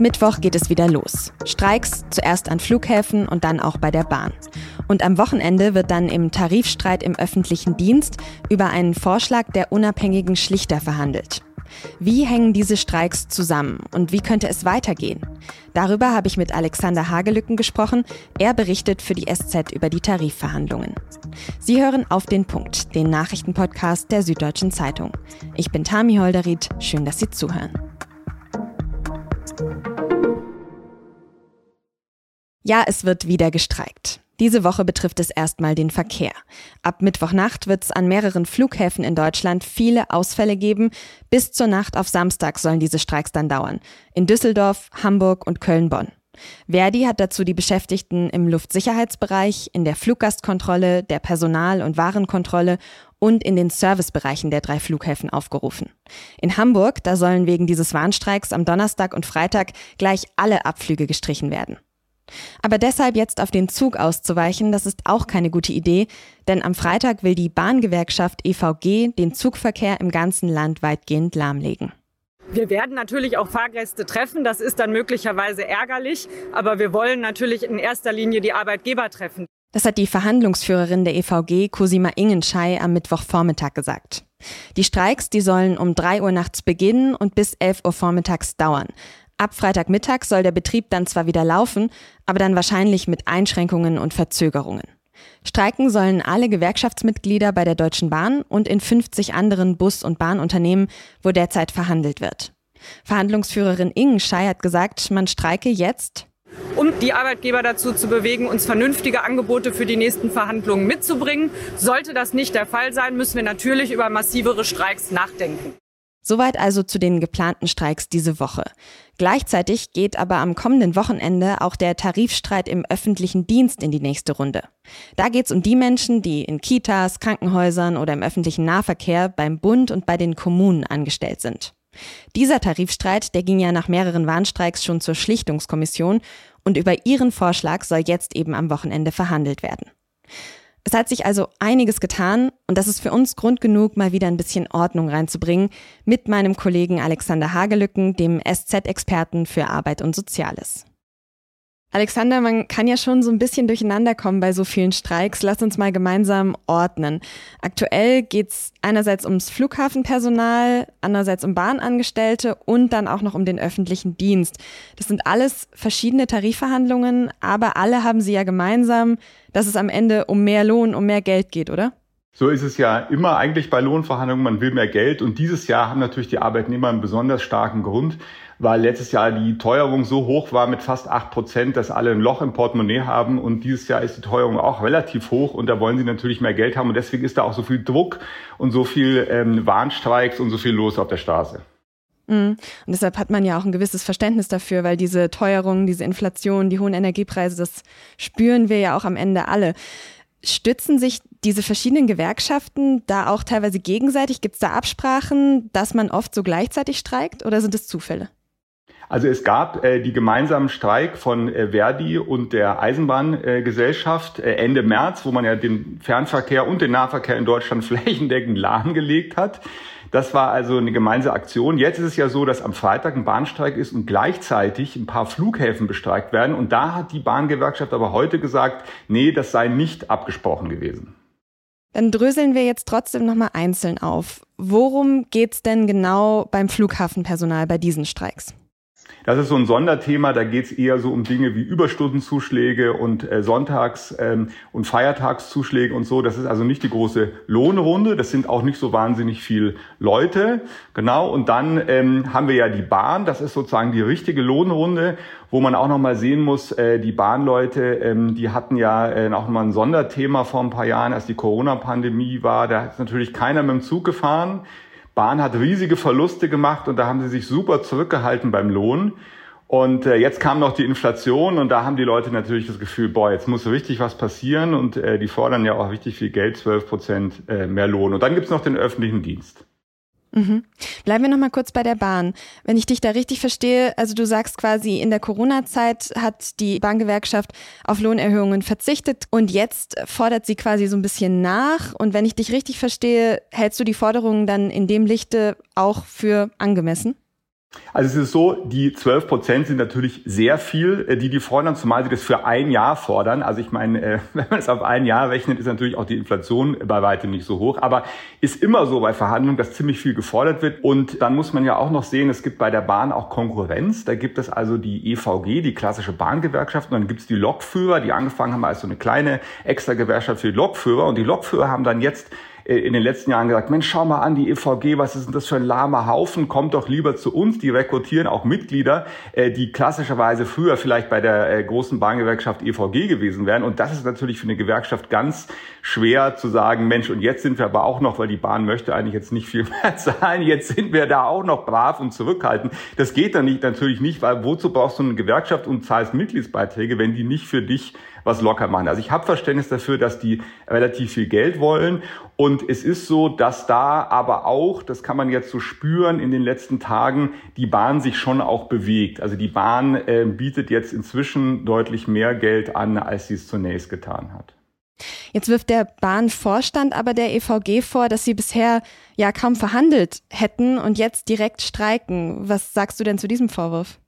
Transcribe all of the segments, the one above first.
Mittwoch geht es wieder los. Streiks zuerst an Flughäfen und dann auch bei der Bahn. Und am Wochenende wird dann im Tarifstreit im öffentlichen Dienst über einen Vorschlag der unabhängigen Schlichter verhandelt. Wie hängen diese Streiks zusammen und wie könnte es weitergehen? Darüber habe ich mit Alexander Hagelücken gesprochen. Er berichtet für die SZ über die Tarifverhandlungen. Sie hören auf den Punkt, den Nachrichtenpodcast der Süddeutschen Zeitung. Ich bin Tami Holderried. Schön, dass Sie zuhören. Ja, es wird wieder gestreikt. Diese Woche betrifft es erstmal den Verkehr. Ab Mittwochnacht wird es an mehreren Flughäfen in Deutschland viele Ausfälle geben. Bis zur Nacht auf Samstag sollen diese Streiks dann dauern. In Düsseldorf, Hamburg und Köln-Bonn. Verdi hat dazu die Beschäftigten im Luftsicherheitsbereich, in der Fluggastkontrolle, der Personal- und Warenkontrolle und in den Servicebereichen der drei Flughäfen aufgerufen. In Hamburg, da sollen wegen dieses Warnstreiks am Donnerstag und Freitag gleich alle Abflüge gestrichen werden. Aber deshalb jetzt auf den Zug auszuweichen, das ist auch keine gute Idee, denn am Freitag will die Bahngewerkschaft EVG den Zugverkehr im ganzen Land weitgehend lahmlegen. Wir werden natürlich auch Fahrgäste treffen, das ist dann möglicherweise ärgerlich, aber wir wollen natürlich in erster Linie die Arbeitgeber treffen. Das hat die Verhandlungsführerin der EVG, Cosima Ingenschei, am Mittwochvormittag gesagt. Die Streiks, die sollen um drei Uhr nachts beginnen und bis elf Uhr vormittags dauern. Ab Freitagmittag soll der Betrieb dann zwar wieder laufen, aber dann wahrscheinlich mit Einschränkungen und Verzögerungen. Streiken sollen alle Gewerkschaftsmitglieder bei der Deutschen Bahn und in 50 anderen Bus- und Bahnunternehmen, wo derzeit verhandelt wird. Verhandlungsführerin Ingen Schei hat gesagt, man streike jetzt, um die Arbeitgeber dazu zu bewegen, uns vernünftige Angebote für die nächsten Verhandlungen mitzubringen. Sollte das nicht der Fall sein, müssen wir natürlich über massivere Streiks nachdenken. Soweit also zu den geplanten Streiks diese Woche. Gleichzeitig geht aber am kommenden Wochenende auch der Tarifstreit im öffentlichen Dienst in die nächste Runde. Da geht es um die Menschen, die in Kitas, Krankenhäusern oder im öffentlichen Nahverkehr beim Bund und bei den Kommunen angestellt sind. Dieser Tarifstreit, der ging ja nach mehreren Warnstreiks schon zur Schlichtungskommission und über ihren Vorschlag soll jetzt eben am Wochenende verhandelt werden. Es hat sich also einiges getan und das ist für uns Grund genug, mal wieder ein bisschen Ordnung reinzubringen mit meinem Kollegen Alexander Hagelücken, dem SZ-Experten für Arbeit und Soziales. Alexander, man kann ja schon so ein bisschen durcheinander kommen bei so vielen Streiks. Lass uns mal gemeinsam ordnen. Aktuell geht's einerseits ums Flughafenpersonal, andererseits um Bahnangestellte und dann auch noch um den öffentlichen Dienst. Das sind alles verschiedene Tarifverhandlungen, aber alle haben sie ja gemeinsam, dass es am Ende um mehr Lohn, um mehr Geld geht, oder? So ist es ja immer eigentlich bei Lohnverhandlungen. Man will mehr Geld. Und dieses Jahr haben natürlich die Arbeitnehmer einen besonders starken Grund, weil letztes Jahr die Teuerung so hoch war mit fast acht Prozent, dass alle ein Loch im Portemonnaie haben. Und dieses Jahr ist die Teuerung auch relativ hoch. Und da wollen sie natürlich mehr Geld haben. Und deswegen ist da auch so viel Druck und so viel ähm, Warnstreiks und so viel los auf der Straße. Mhm. Und deshalb hat man ja auch ein gewisses Verständnis dafür, weil diese Teuerung, diese Inflation, die hohen Energiepreise, das spüren wir ja auch am Ende alle. Stützen sich diese verschiedenen Gewerkschaften da auch teilweise gegenseitig? Gibt es da Absprachen, dass man oft so gleichzeitig streikt oder sind es Zufälle? Also es gab äh, die gemeinsamen Streik von äh, Verdi und der Eisenbahngesellschaft äh, Ende März, wo man ja den Fernverkehr und den Nahverkehr in Deutschland flächendeckend lahmgelegt hat. Das war also eine gemeinsame Aktion. Jetzt ist es ja so, dass am Freitag ein Bahnstreik ist und gleichzeitig ein paar Flughäfen bestreikt werden. Und da hat die Bahngewerkschaft aber heute gesagt, nee, das sei nicht abgesprochen gewesen. Dann dröseln wir jetzt trotzdem nochmal einzeln auf. Worum geht's denn genau beim Flughafenpersonal bei diesen Streiks? Das ist so ein Sonderthema, da geht es eher so um Dinge wie Überstundenzuschläge und äh, Sonntags- ähm, und Feiertagszuschläge und so. Das ist also nicht die große Lohnrunde, das sind auch nicht so wahnsinnig viel Leute. Genau, und dann ähm, haben wir ja die Bahn, das ist sozusagen die richtige Lohnrunde, wo man auch nochmal sehen muss, äh, die Bahnleute, ähm, die hatten ja äh, auch mal ein Sonderthema vor ein paar Jahren, als die Corona-Pandemie war. Da ist natürlich keiner mit dem Zug gefahren. Bahn hat riesige Verluste gemacht und da haben sie sich super zurückgehalten beim Lohn. Und äh, jetzt kam noch die Inflation und da haben die Leute natürlich das Gefühl, boah, jetzt muss richtig was passieren und äh, die fordern ja auch richtig viel Geld, 12 Prozent äh, mehr Lohn. Und dann gibt's noch den öffentlichen Dienst. Mhm. Bleiben wir noch mal kurz bei der Bahn. Wenn ich dich da richtig verstehe, also du sagst quasi, in der Corona-Zeit hat die Bahngewerkschaft auf Lohnerhöhungen verzichtet und jetzt fordert sie quasi so ein bisschen nach. Und wenn ich dich richtig verstehe, hältst du die Forderungen dann in dem Lichte auch für angemessen? Also es ist so, die 12 Prozent sind natürlich sehr viel, äh, die die fordern, zumal sie das für ein Jahr fordern. Also ich meine, äh, wenn man es auf ein Jahr rechnet, ist natürlich auch die Inflation bei weitem nicht so hoch. Aber ist immer so bei Verhandlungen, dass ziemlich viel gefordert wird. Und dann muss man ja auch noch sehen, es gibt bei der Bahn auch Konkurrenz. Da gibt es also die EVG, die klassische Bahngewerkschaft. Und dann gibt es die Lokführer, die angefangen haben als so eine kleine Extra-Gewerkschaft für die Lokführer. Und die Lokführer haben dann jetzt in den letzten Jahren gesagt, Mensch, schau mal an, die EVG, was ist denn das für ein lahmer Haufen? Kommt doch lieber zu uns. Die rekrutieren auch Mitglieder, äh, die klassischerweise früher vielleicht bei der äh, großen Bahngewerkschaft EVG gewesen wären. Und das ist natürlich für eine Gewerkschaft ganz schwer zu sagen, Mensch, und jetzt sind wir aber auch noch, weil die Bahn möchte eigentlich jetzt nicht viel mehr zahlen, jetzt sind wir da auch noch brav und zurückhaltend. Das geht dann nicht, natürlich nicht, weil wozu brauchst du eine Gewerkschaft und zahlst Mitgliedsbeiträge, wenn die nicht für dich was locker machen. Also ich habe Verständnis dafür, dass die relativ viel Geld wollen. Und es ist so, dass da aber auch, das kann man jetzt so spüren in den letzten Tagen, die Bahn sich schon auch bewegt. Also die Bahn äh, bietet jetzt inzwischen deutlich mehr Geld an, als sie es zunächst getan hat. Jetzt wirft der Bahnvorstand aber der EVG vor, dass sie bisher ja kaum verhandelt hätten und jetzt direkt streiken. Was sagst du denn zu diesem Vorwurf?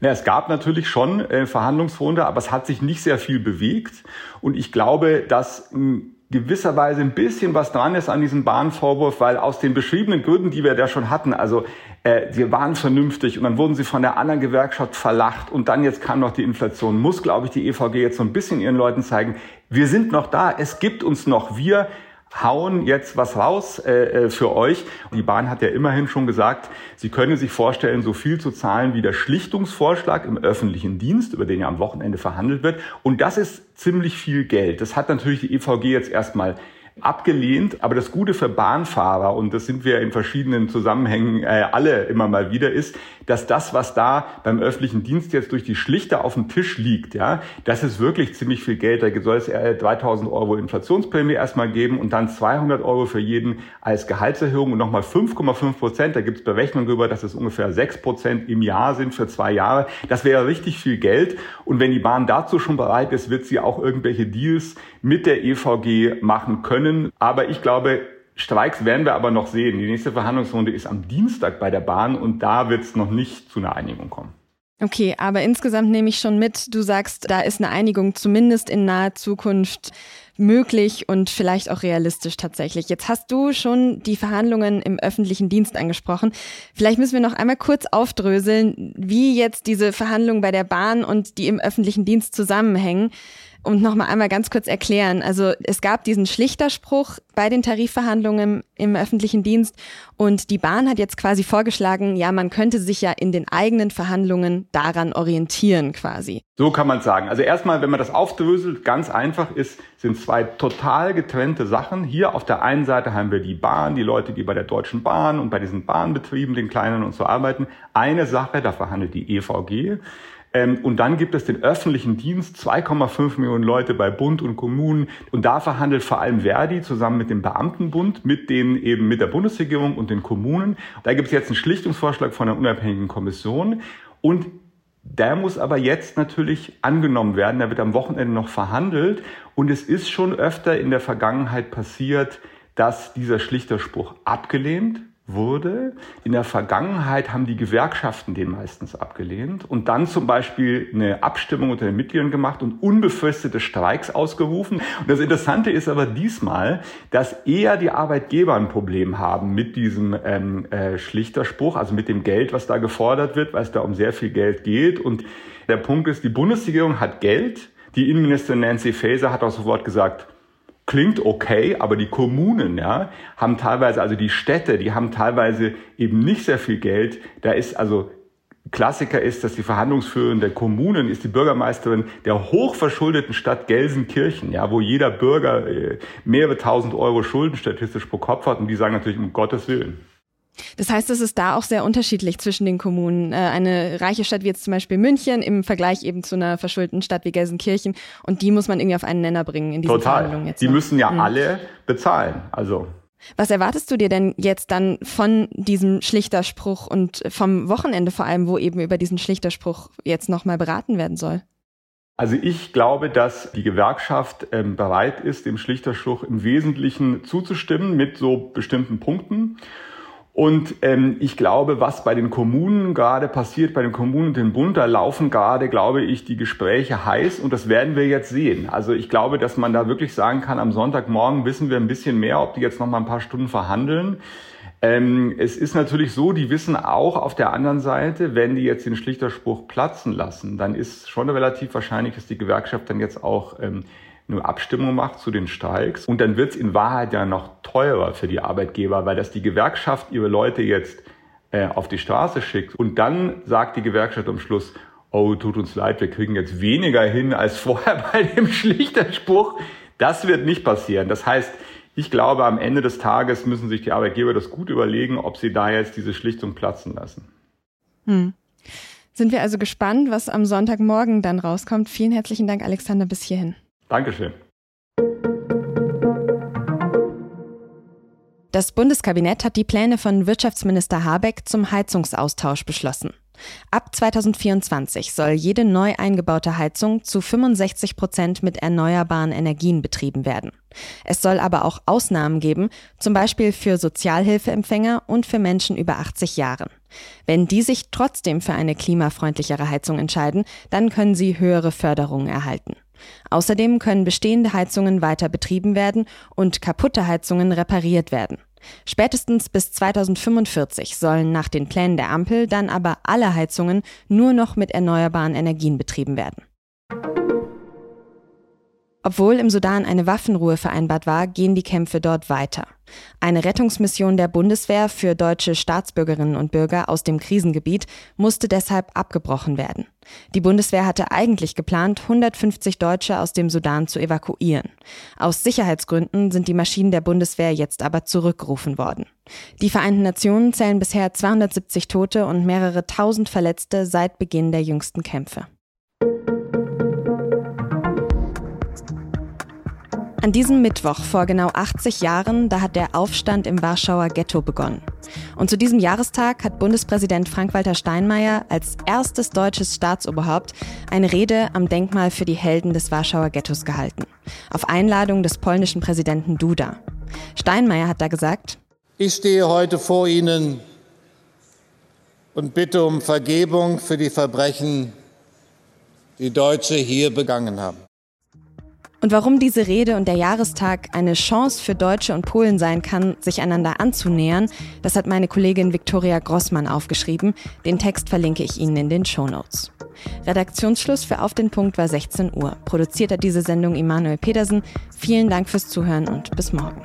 Na, es gab natürlich schon äh, Verhandlungsrunde, aber es hat sich nicht sehr viel bewegt. Und ich glaube, dass in gewisser ein bisschen was dran ist an diesem Bahnvorwurf, weil aus den beschriebenen Gründen, die wir da schon hatten, also äh, sie waren vernünftig und dann wurden sie von der anderen Gewerkschaft verlacht und dann jetzt kam noch die Inflation, muss, glaube ich, die EVG jetzt so ein bisschen ihren Leuten zeigen, wir sind noch da, es gibt uns noch, wir hauen jetzt was raus äh, äh, für euch. Die Bahn hat ja immerhin schon gesagt, sie könne sich vorstellen, so viel zu zahlen wie der Schlichtungsvorschlag im öffentlichen Dienst, über den ja am Wochenende verhandelt wird. Und das ist ziemlich viel Geld. Das hat natürlich die EVG jetzt erstmal abgelehnt. Aber das Gute für Bahnfahrer, und das sind wir in verschiedenen Zusammenhängen äh, alle immer mal wieder, ist, dass das, was da beim öffentlichen Dienst jetzt durch die Schlichter auf dem Tisch liegt, ja, das ist wirklich ziemlich viel Geld. Da soll es äh, 3000 Euro Inflationsprämie erstmal geben und dann 200 Euro für jeden als Gehaltserhöhung und nochmal 5,5 Prozent. Da gibt es Berechnungen darüber, dass es ungefähr 6 Prozent im Jahr sind für zwei Jahre. Das wäre richtig viel Geld. Und wenn die Bahn dazu schon bereit ist, wird sie auch irgendwelche Deals mit der EVG machen können. Aber ich glaube, Streiks werden wir aber noch sehen. Die nächste Verhandlungsrunde ist am Dienstag bei der Bahn und da wird es noch nicht zu einer Einigung kommen. Okay, aber insgesamt nehme ich schon mit, du sagst, da ist eine Einigung zumindest in naher Zukunft möglich und vielleicht auch realistisch tatsächlich. Jetzt hast du schon die Verhandlungen im öffentlichen Dienst angesprochen. Vielleicht müssen wir noch einmal kurz aufdröseln, wie jetzt diese Verhandlungen bei der Bahn und die im öffentlichen Dienst zusammenhängen und nochmal einmal ganz kurz erklären. Also es gab diesen Schlichterspruch bei den Tarifverhandlungen im, im, öffentlichen Dienst und die Bahn hat jetzt quasi vorgeschlagen, ja, man könnte sich ja in den eigenen Verhandlungen daran orientieren quasi. So kann man sagen. Also erstmal, wenn man das aufdröselt, ganz einfach ist, sind zwei total getrennte Sachen. Hier auf der einen Seite haben wir die Bahn, die Leute, die bei der Deutschen Bahn und bei diesen Bahnbetrieben, den kleinen und so arbeiten. Eine Sache, da verhandelt die EVG. Ähm, und dann gibt es den öffentlichen Dienst, 2,5 Millionen Leute bei Bund und Kommunen. Und da verhandelt vor allem Verdi zusammen mit dem Beamtenbund, mit denen eben mit der Bundesregierung und den Kommunen. Da gibt es jetzt einen Schlichtungsvorschlag von einer unabhängigen Kommission. Und der muss aber jetzt natürlich angenommen werden. Der wird am Wochenende noch verhandelt. Und es ist schon öfter in der Vergangenheit passiert, dass dieser Schlichterspruch abgelehnt wurde. In der Vergangenheit haben die Gewerkschaften den meistens abgelehnt und dann zum Beispiel eine Abstimmung unter den Mitgliedern gemacht und unbefristete Streiks ausgerufen. Und das Interessante ist aber diesmal, dass eher die Arbeitgeber ein Problem haben mit diesem ähm, äh, Schlichterspruch, also mit dem Geld, was da gefordert wird, weil es da um sehr viel Geld geht. Und der Punkt ist, die Bundesregierung hat Geld. Die Innenministerin Nancy Faeser hat auch sofort gesagt, klingt okay, aber die Kommunen, ja, haben teilweise, also die Städte, die haben teilweise eben nicht sehr viel Geld. Da ist also Klassiker ist, dass die Verhandlungsführerin der Kommunen ist die Bürgermeisterin der hochverschuldeten Stadt Gelsenkirchen, ja, wo jeder Bürger äh, mehrere tausend Euro Schulden statistisch pro Kopf hat und die sagen natürlich um Gottes Willen. Das heißt, es ist da auch sehr unterschiedlich zwischen den Kommunen. Äh, eine reiche Stadt wie jetzt zum Beispiel München im Vergleich eben zu einer verschuldeten Stadt wie Gelsenkirchen und die muss man irgendwie auf einen Nenner bringen in diesen Total. Verhandlungen jetzt. Die noch. müssen ja hm. alle bezahlen. Also was erwartest du dir denn jetzt dann von diesem Schlichterspruch und vom Wochenende vor allem, wo eben über diesen Schlichterspruch jetzt nochmal beraten werden soll? Also ich glaube, dass die Gewerkschaft ähm, bereit ist, dem Schlichterspruch im Wesentlichen zuzustimmen mit so bestimmten Punkten. Und ähm, ich glaube, was bei den Kommunen gerade passiert, bei den Kommunen und dem Bund, da laufen gerade, glaube ich, die Gespräche heiß und das werden wir jetzt sehen. Also ich glaube, dass man da wirklich sagen kann, am Sonntagmorgen wissen wir ein bisschen mehr, ob die jetzt noch mal ein paar Stunden verhandeln. Ähm, es ist natürlich so, die wissen auch auf der anderen Seite, wenn die jetzt den Schlichterspruch platzen lassen, dann ist schon relativ wahrscheinlich, dass die Gewerkschaft dann jetzt auch ähm, eine Abstimmung macht zu den Streiks. Und dann wird es in Wahrheit ja noch teurer für die Arbeitgeber, weil das die Gewerkschaft ihre Leute jetzt äh, auf die Straße schickt. Und dann sagt die Gewerkschaft am Schluss, oh, tut uns leid, wir kriegen jetzt weniger hin als vorher bei dem Schlichterspruch. Das wird nicht passieren. Das heißt, ich glaube, am Ende des Tages müssen sich die Arbeitgeber das gut überlegen, ob sie da jetzt diese Schlichtung platzen lassen. Hm. Sind wir also gespannt, was am Sonntagmorgen dann rauskommt. Vielen herzlichen Dank, Alexander, bis hierhin. Dankeschön. Das Bundeskabinett hat die Pläne von Wirtschaftsminister Habeck zum Heizungsaustausch beschlossen. Ab 2024 soll jede neu eingebaute Heizung zu 65 Prozent mit erneuerbaren Energien betrieben werden. Es soll aber auch Ausnahmen geben, zum Beispiel für Sozialhilfeempfänger und für Menschen über 80 Jahren. Wenn die sich trotzdem für eine klimafreundlichere Heizung entscheiden, dann können sie höhere Förderungen erhalten. Außerdem können bestehende Heizungen weiter betrieben werden und kaputte Heizungen repariert werden. Spätestens bis 2045 sollen nach den Plänen der Ampel dann aber alle Heizungen nur noch mit erneuerbaren Energien betrieben werden. Obwohl im Sudan eine Waffenruhe vereinbart war, gehen die Kämpfe dort weiter. Eine Rettungsmission der Bundeswehr für deutsche Staatsbürgerinnen und Bürger aus dem Krisengebiet musste deshalb abgebrochen werden. Die Bundeswehr hatte eigentlich geplant, 150 Deutsche aus dem Sudan zu evakuieren. Aus Sicherheitsgründen sind die Maschinen der Bundeswehr jetzt aber zurückgerufen worden. Die Vereinten Nationen zählen bisher 270 Tote und mehrere tausend Verletzte seit Beginn der jüngsten Kämpfe. An diesem Mittwoch vor genau 80 Jahren, da hat der Aufstand im Warschauer Ghetto begonnen. Und zu diesem Jahrestag hat Bundespräsident Frank-Walter Steinmeier als erstes deutsches Staatsoberhaupt eine Rede am Denkmal für die Helden des Warschauer Ghettos gehalten. Auf Einladung des polnischen Präsidenten Duda. Steinmeier hat da gesagt, ich stehe heute vor Ihnen und bitte um Vergebung für die Verbrechen, die Deutsche hier begangen haben. Und warum diese Rede und der Jahrestag eine Chance für Deutsche und Polen sein kann, sich einander anzunähern, das hat meine Kollegin Viktoria Grossmann aufgeschrieben. Den Text verlinke ich Ihnen in den Show Notes. Redaktionsschluss für Auf den Punkt war 16 Uhr. Produziert hat diese Sendung Immanuel Pedersen. Vielen Dank fürs Zuhören und bis morgen.